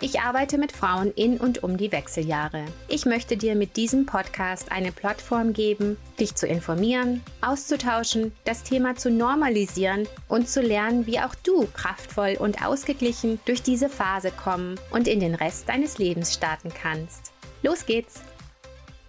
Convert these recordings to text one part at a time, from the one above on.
Ich arbeite mit Frauen in und um die Wechseljahre. Ich möchte dir mit diesem Podcast eine Plattform geben, dich zu informieren, auszutauschen, das Thema zu normalisieren und zu lernen, wie auch du kraftvoll und ausgeglichen durch diese Phase kommen und in den Rest deines Lebens starten kannst. Los geht's!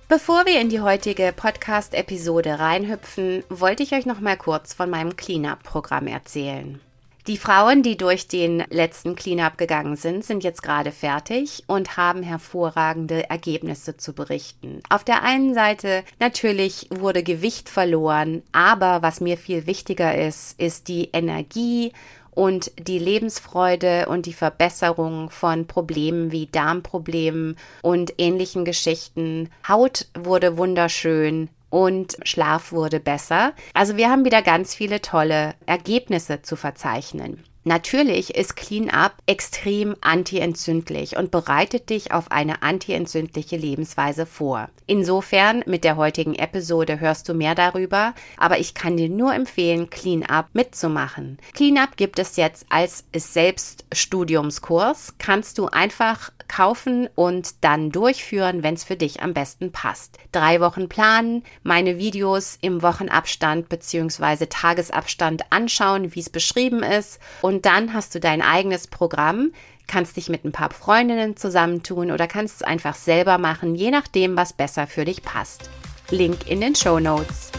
Bevor wir in die heutige Podcast-Episode reinhüpfen, wollte ich euch noch mal kurz von meinem Cleanup-Programm erzählen. Die Frauen, die durch den letzten Cleanup gegangen sind, sind jetzt gerade fertig und haben hervorragende Ergebnisse zu berichten. Auf der einen Seite natürlich wurde Gewicht verloren, aber was mir viel wichtiger ist, ist die Energie und die Lebensfreude und die Verbesserung von Problemen wie Darmproblemen und ähnlichen Geschichten. Haut wurde wunderschön, und Schlaf wurde besser. Also wir haben wieder ganz viele tolle Ergebnisse zu verzeichnen. Natürlich ist Clean Up extrem antientzündlich und bereitet dich auf eine antientzündliche Lebensweise vor. Insofern mit der heutigen Episode hörst du mehr darüber, aber ich kann dir nur empfehlen, Clean Up mitzumachen. Clean Up gibt es jetzt als Selbststudiumskurs. Kannst du einfach kaufen und dann durchführen, wenn es für dich am besten passt. Drei Wochen planen, meine Videos im Wochenabstand bzw. Tagesabstand anschauen, wie es beschrieben ist und dann hast du dein eigenes Programm, kannst dich mit ein paar Freundinnen zusammentun oder kannst es einfach selber machen, je nachdem, was besser für dich passt. Link in den Show Notes.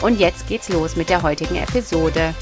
Und jetzt geht's los mit der heutigen Episode.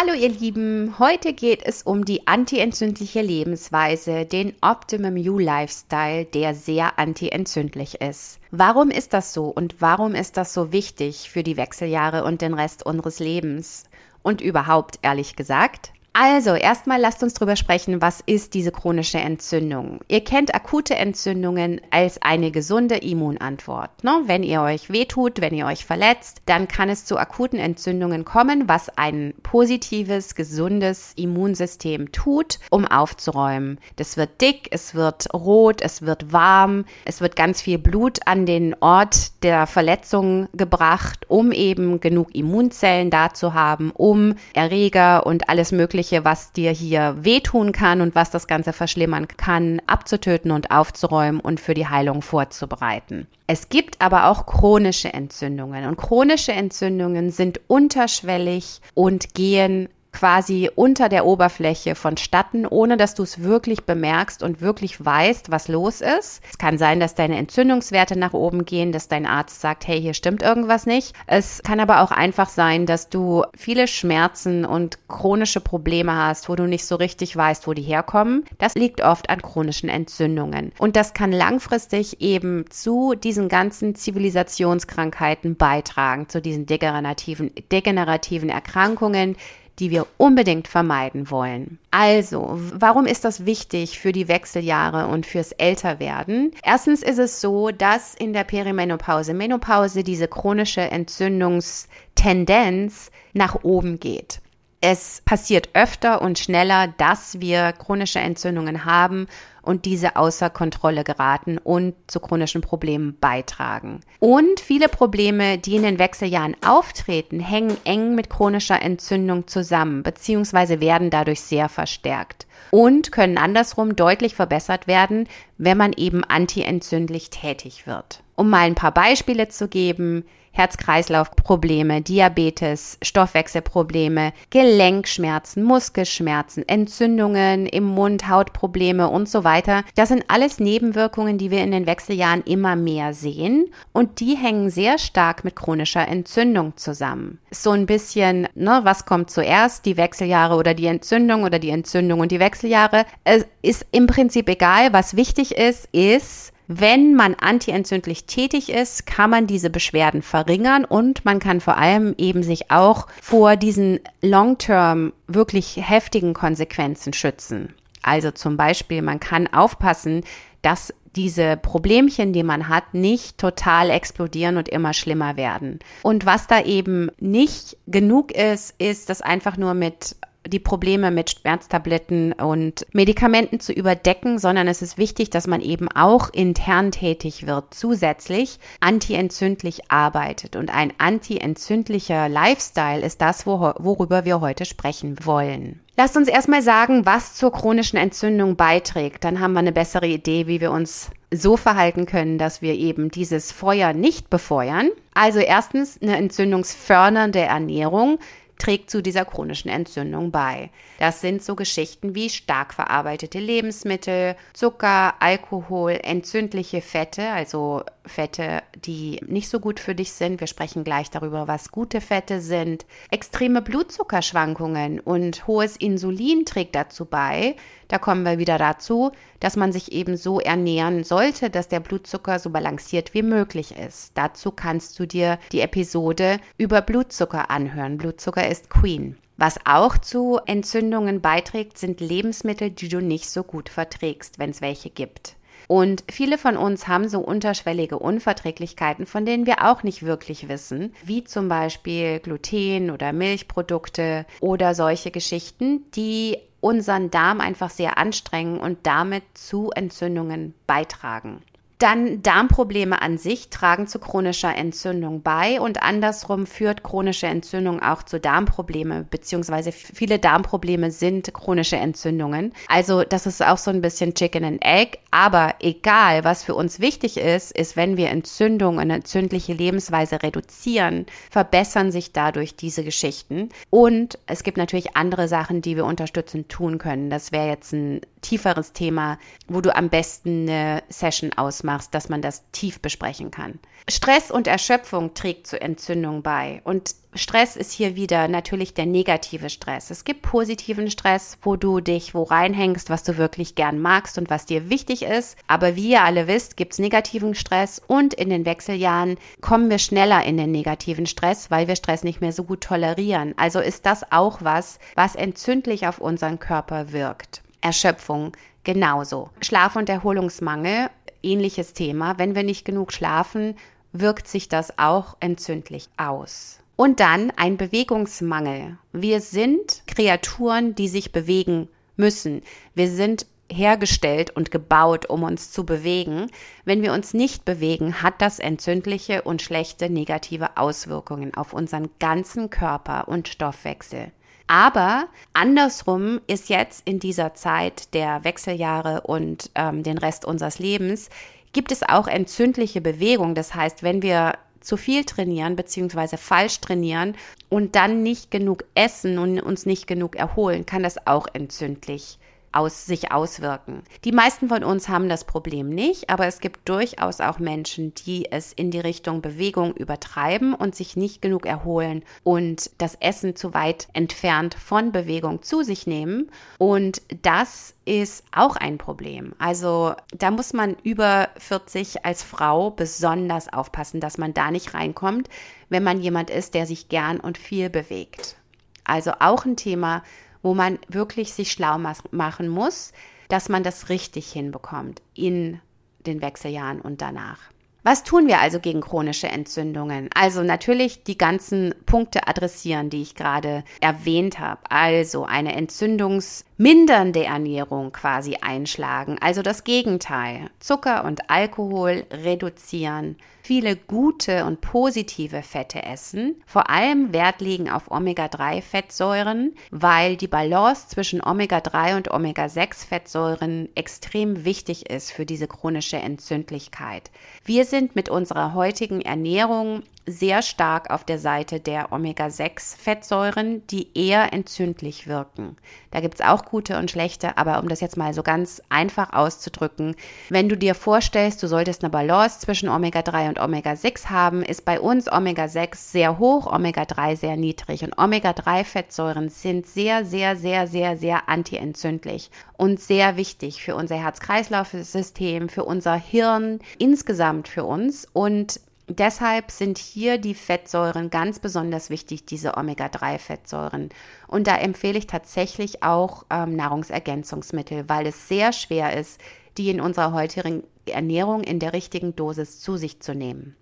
Hallo ihr Lieben, heute geht es um die antientzündliche Lebensweise, den Optimum You Lifestyle, der sehr antientzündlich ist. Warum ist das so und warum ist das so wichtig für die Wechseljahre und den Rest unseres Lebens? Und überhaupt, ehrlich gesagt, also, erstmal lasst uns drüber sprechen, was ist diese chronische Entzündung? Ihr kennt akute Entzündungen als eine gesunde Immunantwort. Ne? Wenn ihr euch wehtut, wenn ihr euch verletzt, dann kann es zu akuten Entzündungen kommen, was ein positives, gesundes Immunsystem tut, um aufzuräumen. Das wird dick, es wird rot, es wird warm, es wird ganz viel Blut an den Ort der Verletzung gebracht, um eben genug Immunzellen da zu haben, um Erreger und alles Mögliche Mögliche, was dir hier wehtun kann und was das Ganze verschlimmern kann, abzutöten und aufzuräumen und für die Heilung vorzubereiten. Es gibt aber auch chronische Entzündungen und chronische Entzündungen sind unterschwellig und gehen quasi unter der Oberfläche vonstatten, ohne dass du es wirklich bemerkst und wirklich weißt, was los ist. Es kann sein, dass deine Entzündungswerte nach oben gehen, dass dein Arzt sagt, hey, hier stimmt irgendwas nicht. Es kann aber auch einfach sein, dass du viele Schmerzen und chronische Probleme hast, wo du nicht so richtig weißt, wo die herkommen. Das liegt oft an chronischen Entzündungen. Und das kann langfristig eben zu diesen ganzen Zivilisationskrankheiten beitragen, zu diesen degenerativen, degenerativen Erkrankungen, die wir unbedingt vermeiden wollen. Also, warum ist das wichtig für die Wechseljahre und fürs Älterwerden? Erstens ist es so, dass in der Perimenopause, Menopause diese chronische Entzündungstendenz nach oben geht. Es passiert öfter und schneller, dass wir chronische Entzündungen haben und diese außer Kontrolle geraten und zu chronischen Problemen beitragen. Und viele Probleme, die in den Wechseljahren auftreten, hängen eng mit chronischer Entzündung zusammen, beziehungsweise werden dadurch sehr verstärkt und können andersrum deutlich verbessert werden, wenn man eben antientzündlich tätig wird. Um mal ein paar Beispiele zu geben, Herz-Kreislauf-Probleme, Diabetes, Stoffwechselprobleme, Gelenkschmerzen, Muskelschmerzen, Entzündungen im Mund, Hautprobleme und so weiter. Das sind alles Nebenwirkungen, die wir in den Wechseljahren immer mehr sehen und die hängen sehr stark mit chronischer Entzündung zusammen. So ein bisschen, ne, was kommt zuerst, die Wechseljahre oder die Entzündung oder die Entzündung und die Wechseljahre. Es ist im Prinzip egal. Was wichtig ist, ist, wenn man antientzündlich tätig ist, kann man diese Beschwerden verringern und man kann vor allem eben sich auch vor diesen long-term wirklich heftigen Konsequenzen schützen. Also zum Beispiel, man kann aufpassen, dass diese Problemchen, die man hat, nicht total explodieren und immer schlimmer werden. Und was da eben nicht genug ist, ist das einfach nur mit die Probleme mit Schmerztabletten und Medikamenten zu überdecken, sondern es ist wichtig, dass man eben auch intern tätig wird, zusätzlich antientzündlich arbeitet. Und ein antientzündlicher Lifestyle ist das, worüber wir heute sprechen wollen. Lasst uns erstmal sagen, was zur chronischen Entzündung beiträgt. Dann haben wir eine bessere Idee, wie wir uns so verhalten können, dass wir eben dieses Feuer nicht befeuern. Also erstens eine entzündungsfördernde Ernährung, trägt zu dieser chronischen Entzündung bei. Das sind so Geschichten wie stark verarbeitete Lebensmittel, Zucker, Alkohol, entzündliche Fette, also Fette, die nicht so gut für dich sind. Wir sprechen gleich darüber, was gute Fette sind. Extreme Blutzuckerschwankungen und hohes Insulin trägt dazu bei. Da kommen wir wieder dazu, dass man sich eben so ernähren sollte, dass der Blutzucker so balanciert wie möglich ist. Dazu kannst du dir die Episode über Blutzucker anhören. Blutzucker ist Queen. Was auch zu Entzündungen beiträgt, sind Lebensmittel, die du nicht so gut verträgst, wenn es welche gibt. Und viele von uns haben so unterschwellige Unverträglichkeiten, von denen wir auch nicht wirklich wissen, wie zum Beispiel Gluten oder Milchprodukte oder solche Geschichten, die unseren Darm einfach sehr anstrengen und damit zu Entzündungen beitragen. Dann Darmprobleme an sich tragen zu chronischer Entzündung bei und andersrum führt chronische Entzündung auch zu Darmprobleme, beziehungsweise viele Darmprobleme sind chronische Entzündungen. Also das ist auch so ein bisschen Chicken and Egg, aber egal, was für uns wichtig ist, ist, wenn wir Entzündung und entzündliche Lebensweise reduzieren, verbessern sich dadurch diese Geschichten. Und es gibt natürlich andere Sachen, die wir unterstützend tun können. Das wäre jetzt ein tieferes Thema, wo du am besten eine Session ausmachst, dass man das tief besprechen kann. Stress und Erschöpfung trägt zu Entzündung bei. Und Stress ist hier wieder natürlich der negative Stress. Es gibt positiven Stress, wo du dich wo reinhängst, was du wirklich gern magst und was dir wichtig ist. Aber wie ihr alle wisst, gibt es negativen Stress und in den Wechseljahren kommen wir schneller in den negativen Stress, weil wir Stress nicht mehr so gut tolerieren. Also ist das auch was, was entzündlich auf unseren Körper wirkt. Erschöpfung genauso. Schlaf- und Erholungsmangel, ähnliches Thema. Wenn wir nicht genug schlafen, wirkt sich das auch entzündlich aus. Und dann ein Bewegungsmangel. Wir sind Kreaturen, die sich bewegen müssen. Wir sind hergestellt und gebaut, um uns zu bewegen. Wenn wir uns nicht bewegen, hat das entzündliche und schlechte negative Auswirkungen auf unseren ganzen Körper und Stoffwechsel. Aber andersrum ist jetzt in dieser Zeit der Wechseljahre und ähm, den Rest unseres Lebens, gibt es auch entzündliche Bewegung. Das heißt, wenn wir zu viel trainieren bzw. falsch trainieren und dann nicht genug essen und uns nicht genug erholen, kann das auch entzündlich aus sich auswirken. Die meisten von uns haben das Problem nicht, aber es gibt durchaus auch Menschen, die es in die Richtung Bewegung übertreiben und sich nicht genug erholen und das Essen zu weit entfernt von Bewegung zu sich nehmen. Und das ist auch ein Problem. Also da muss man über 40 als Frau besonders aufpassen, dass man da nicht reinkommt, wenn man jemand ist, der sich gern und viel bewegt. Also auch ein Thema, wo man wirklich sich schlau machen muss, dass man das richtig hinbekommt in den Wechseljahren und danach. Was tun wir also gegen chronische Entzündungen? Also natürlich die ganzen Punkte adressieren, die ich gerade erwähnt habe. Also eine entzündungsmindernde Ernährung quasi einschlagen. Also das Gegenteil. Zucker und Alkohol reduzieren, viele gute und positive Fette essen, vor allem Wert legen auf Omega-3-Fettsäuren, weil die Balance zwischen Omega-3 und Omega-6-Fettsäuren extrem wichtig ist für diese chronische Entzündlichkeit. Wir sind mit unserer heutigen Ernährung sehr stark auf der Seite der Omega-6-Fettsäuren, die eher entzündlich wirken. Da gibt es auch gute und schlechte, aber um das jetzt mal so ganz einfach auszudrücken, wenn du dir vorstellst, du solltest eine Balance zwischen Omega-3 und Omega-6 haben, ist bei uns Omega-6 sehr hoch, Omega-3 sehr niedrig. Und Omega-3-Fettsäuren sind sehr, sehr, sehr, sehr, sehr antientzündlich und sehr wichtig für unser Herz-Kreislauf-System, für unser Hirn, insgesamt für uns. Und Deshalb sind hier die Fettsäuren ganz besonders wichtig, diese Omega-3-Fettsäuren. Und da empfehle ich tatsächlich auch ähm, Nahrungsergänzungsmittel, weil es sehr schwer ist, die in unserer heutigen Ernährung in der richtigen Dosis zu sich zu nehmen.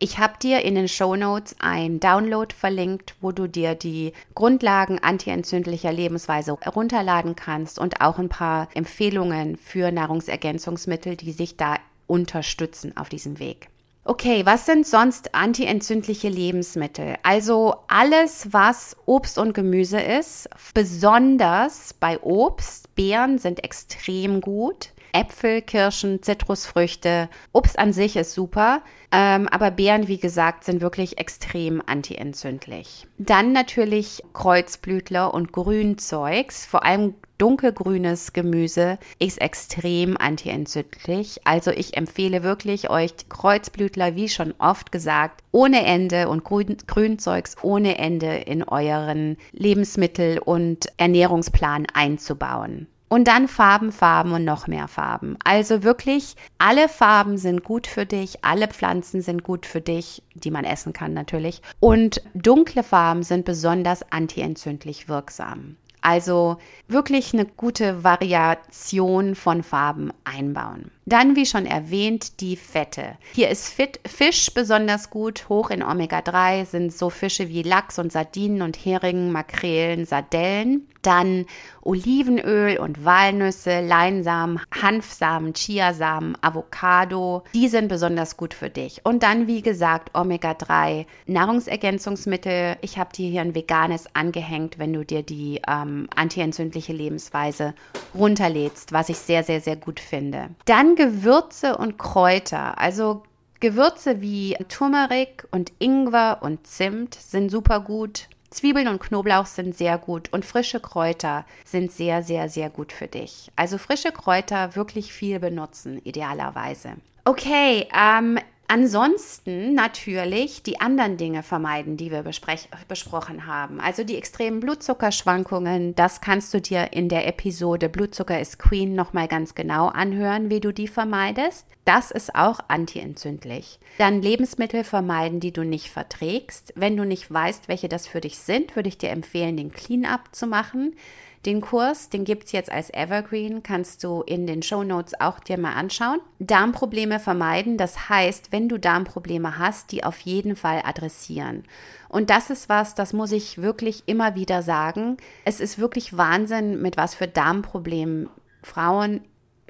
Ich habe dir in den Show Notes ein Download verlinkt, wo du dir die Grundlagen antientzündlicher Lebensweise herunterladen kannst und auch ein paar Empfehlungen für Nahrungsergänzungsmittel, die sich da unterstützen auf diesem Weg. Okay, was sind sonst antientzündliche Lebensmittel? Also alles, was Obst und Gemüse ist, besonders bei Obst. Beeren sind extrem gut. Äpfel, Kirschen, Zitrusfrüchte. Obst an sich ist super, ähm, aber Beeren, wie gesagt, sind wirklich extrem antientzündlich. Dann natürlich Kreuzblütler und Grünzeugs, vor allem dunkelgrünes Gemüse ist extrem antientzündlich. Also ich empfehle wirklich euch Kreuzblütler, wie schon oft gesagt, ohne Ende und Grün, Grünzeugs ohne Ende in euren Lebensmittel- und Ernährungsplan einzubauen. Und dann Farben, Farben und noch mehr Farben. Also wirklich, alle Farben sind gut für dich, alle Pflanzen sind gut für dich, die man essen kann natürlich. Und dunkle Farben sind besonders antientzündlich wirksam. Also wirklich eine gute Variation von Farben einbauen. Dann, wie schon erwähnt, die Fette. Hier ist Fisch besonders gut. Hoch in Omega-3 sind so Fische wie Lachs und Sardinen und Heringen, Makrelen, Sardellen. Dann Olivenöl und Walnüsse, Leinsamen, Hanfsamen, Chiasamen, Avocado. Die sind besonders gut für dich. Und dann, wie gesagt, Omega-3 Nahrungsergänzungsmittel. Ich habe dir hier ein veganes angehängt, wenn du dir die ähm, antientzündliche Lebensweise runterlädst, was ich sehr, sehr, sehr gut finde. Dann Gewürze und Kräuter, also Gewürze wie Turmeric und Ingwer und Zimt sind super gut. Zwiebeln und Knoblauch sind sehr gut und frische Kräuter sind sehr, sehr, sehr gut für dich. Also frische Kräuter wirklich viel benutzen, idealerweise. Okay, ähm, Ansonsten natürlich die anderen Dinge vermeiden, die wir besprochen haben. Also die extremen Blutzuckerschwankungen, das kannst du dir in der Episode Blutzucker ist Queen nochmal ganz genau anhören, wie du die vermeidest. Das ist auch antientzündlich. Dann Lebensmittel vermeiden, die du nicht verträgst. Wenn du nicht weißt, welche das für dich sind, würde ich dir empfehlen, den Clean-up zu machen. Den Kurs, den gibt es jetzt als Evergreen, kannst du in den Show Notes auch dir mal anschauen. Darmprobleme vermeiden, das heißt, wenn du Darmprobleme hast, die auf jeden Fall adressieren. Und das ist was, das muss ich wirklich immer wieder sagen. Es ist wirklich Wahnsinn, mit was für Darmproblemen Frauen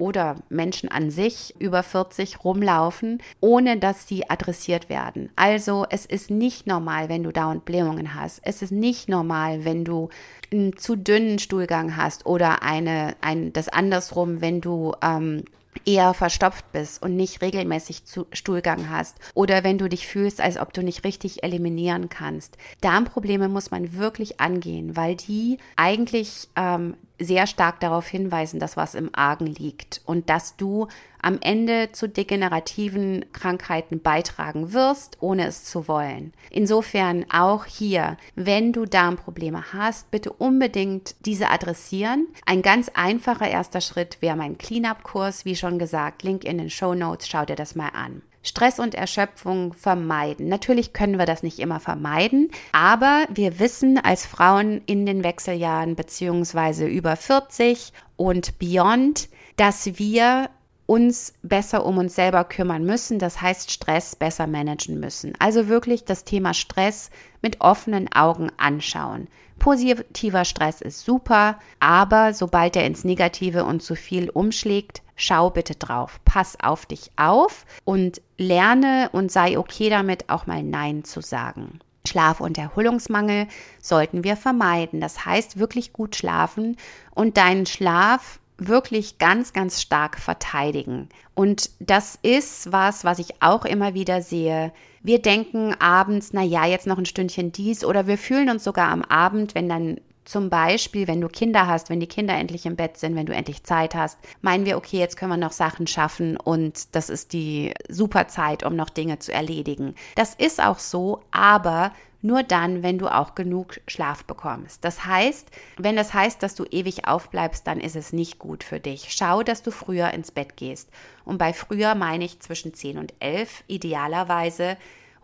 oder Menschen an sich über 40 rumlaufen, ohne dass sie adressiert werden. Also es ist nicht normal, wenn du dauernd Blähungen hast. Es ist nicht normal, wenn du einen zu dünnen Stuhlgang hast oder eine, ein, das andersrum, wenn du ähm, eher verstopft bist und nicht regelmäßig Stuhlgang hast oder wenn du dich fühlst, als ob du nicht richtig eliminieren kannst. Darmprobleme muss man wirklich angehen, weil die eigentlich ähm, sehr stark darauf hinweisen, dass was im Argen liegt und dass du am Ende zu degenerativen Krankheiten beitragen wirst, ohne es zu wollen. Insofern auch hier, wenn du Darmprobleme hast, bitte unbedingt diese adressieren. Ein ganz einfacher erster Schritt wäre mein Cleanup-Kurs, wie schon gesagt, Link in den Show Notes, schau dir das mal an. Stress und Erschöpfung vermeiden. Natürlich können wir das nicht immer vermeiden, aber wir wissen als Frauen in den Wechseljahren beziehungsweise über 40 und beyond, dass wir uns besser um uns selber kümmern müssen, das heißt Stress besser managen müssen. Also wirklich das Thema Stress mit offenen Augen anschauen. Positiver Stress ist super, aber sobald er ins Negative und zu viel umschlägt, schau bitte drauf. Pass auf dich auf und lerne und sei okay damit, auch mal Nein zu sagen. Schlaf- und Erholungsmangel sollten wir vermeiden. Das heißt wirklich gut schlafen und deinen Schlaf wirklich ganz, ganz stark verteidigen. Und das ist was, was ich auch immer wieder sehe. Wir denken abends, na ja, jetzt noch ein Stündchen dies oder wir fühlen uns sogar am Abend, wenn dann zum Beispiel, wenn du Kinder hast, wenn die Kinder endlich im Bett sind, wenn du endlich Zeit hast, meinen wir, okay, jetzt können wir noch Sachen schaffen und das ist die super Zeit, um noch Dinge zu erledigen. Das ist auch so, aber nur dann, wenn du auch genug Schlaf bekommst. Das heißt, wenn das heißt, dass du ewig aufbleibst, dann ist es nicht gut für dich. Schau, dass du früher ins Bett gehst. Und bei früher meine ich zwischen 10 und 11 idealerweise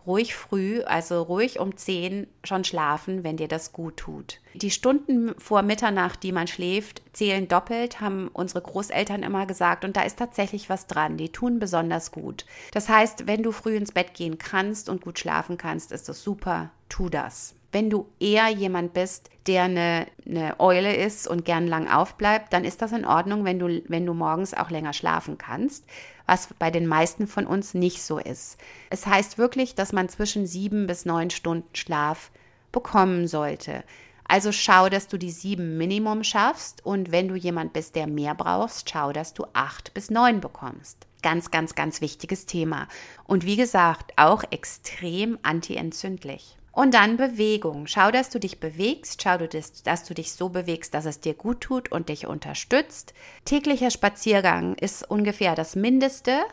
ruhig früh, also ruhig um 10 schon schlafen, wenn dir das gut tut. Die Stunden vor Mitternacht, die man schläft, zählen doppelt, haben unsere Großeltern immer gesagt. Und da ist tatsächlich was dran. Die tun besonders gut. Das heißt, wenn du früh ins Bett gehen kannst und gut schlafen kannst, ist das super. Tu das. Wenn du eher jemand bist, der eine, eine Eule ist und gern lang aufbleibt, dann ist das in Ordnung, wenn du, wenn du morgens auch länger schlafen kannst, was bei den meisten von uns nicht so ist. Es heißt wirklich, dass man zwischen sieben bis neun Stunden Schlaf bekommen sollte. Also schau, dass du die sieben Minimum schaffst und wenn du jemand bist, der mehr brauchst, schau, dass du acht bis neun bekommst. Ganz, ganz, ganz wichtiges Thema. Und wie gesagt, auch extrem antientzündlich. Und dann Bewegung. Schau, dass du dich bewegst. Schau, dass du dich so bewegst, dass es dir gut tut und dich unterstützt. Täglicher Spaziergang ist ungefähr das Mindeste.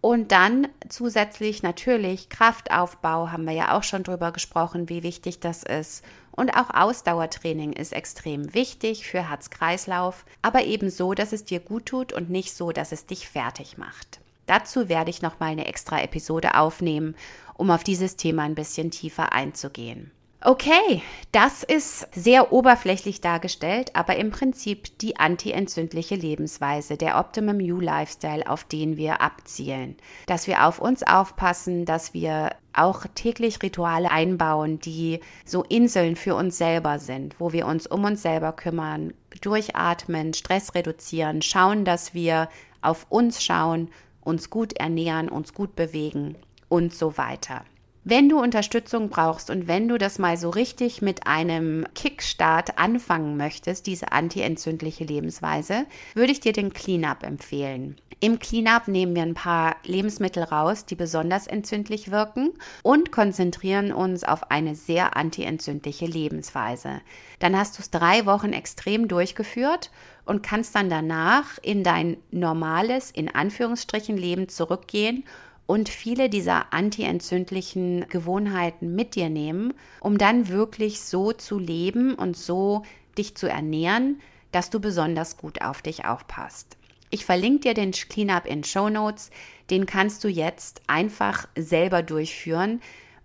Und dann zusätzlich natürlich Kraftaufbau, haben wir ja auch schon drüber gesprochen, wie wichtig das ist. Und auch Ausdauertraining ist extrem wichtig für Herz-Kreislauf, aber eben so, dass es dir gut tut und nicht so, dass es dich fertig macht. Dazu werde ich nochmal eine extra Episode aufnehmen, um auf dieses Thema ein bisschen tiefer einzugehen. Okay, das ist sehr oberflächlich dargestellt, aber im Prinzip die antientzündliche Lebensweise, der Optimum You Lifestyle, auf den wir abzielen. Dass wir auf uns aufpassen, dass wir auch täglich Rituale einbauen, die so Inseln für uns selber sind, wo wir uns um uns selber kümmern, durchatmen, Stress reduzieren, schauen, dass wir auf uns schauen uns gut ernähren, uns gut bewegen und so weiter. Wenn du Unterstützung brauchst und wenn du das mal so richtig mit einem Kickstart anfangen möchtest, diese antientzündliche Lebensweise, würde ich dir den Cleanup empfehlen. Im Cleanup nehmen wir ein paar Lebensmittel raus, die besonders entzündlich wirken und konzentrieren uns auf eine sehr antientzündliche Lebensweise. Dann hast du es drei Wochen extrem durchgeführt und kannst dann danach in dein normales, in Anführungsstrichen, Leben zurückgehen und viele dieser antientzündlichen Gewohnheiten mit dir nehmen, um dann wirklich so zu leben und so dich zu ernähren, dass du besonders gut auf dich aufpasst. Ich verlinke dir den Cleanup in Show Notes. Den kannst du jetzt einfach selber durchführen,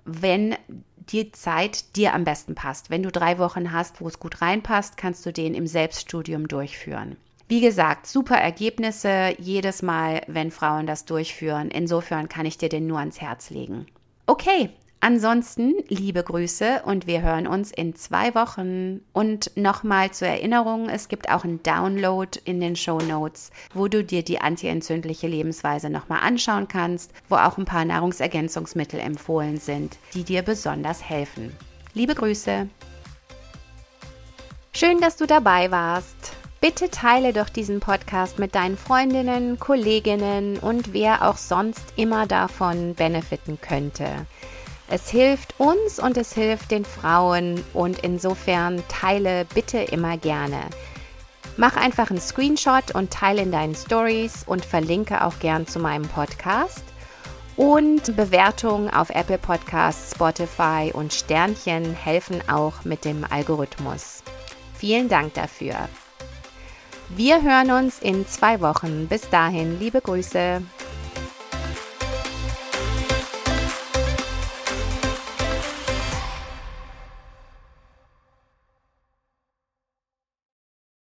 wenn die Zeit dir am besten passt. Wenn du drei Wochen hast, wo es gut reinpasst, kannst du den im Selbststudium durchführen. Wie gesagt, super Ergebnisse jedes Mal, wenn Frauen das durchführen. Insofern kann ich dir den nur ans Herz legen. Okay, Ansonsten liebe Grüße und wir hören uns in zwei Wochen. Und nochmal zur Erinnerung, es gibt auch einen Download in den Show Notes, wo du dir die antientzündliche Lebensweise nochmal anschauen kannst, wo auch ein paar Nahrungsergänzungsmittel empfohlen sind, die dir besonders helfen. Liebe Grüße. Schön, dass du dabei warst. Bitte teile doch diesen Podcast mit deinen Freundinnen, Kolleginnen und wer auch sonst immer davon benefiten könnte. Es hilft uns und es hilft den Frauen und insofern teile bitte immer gerne. Mach einfach einen Screenshot und teile in deinen Stories und verlinke auch gern zu meinem Podcast. Und Bewertungen auf Apple Podcasts, Spotify und Sternchen helfen auch mit dem Algorithmus. Vielen Dank dafür. Wir hören uns in zwei Wochen. Bis dahin, liebe Grüße.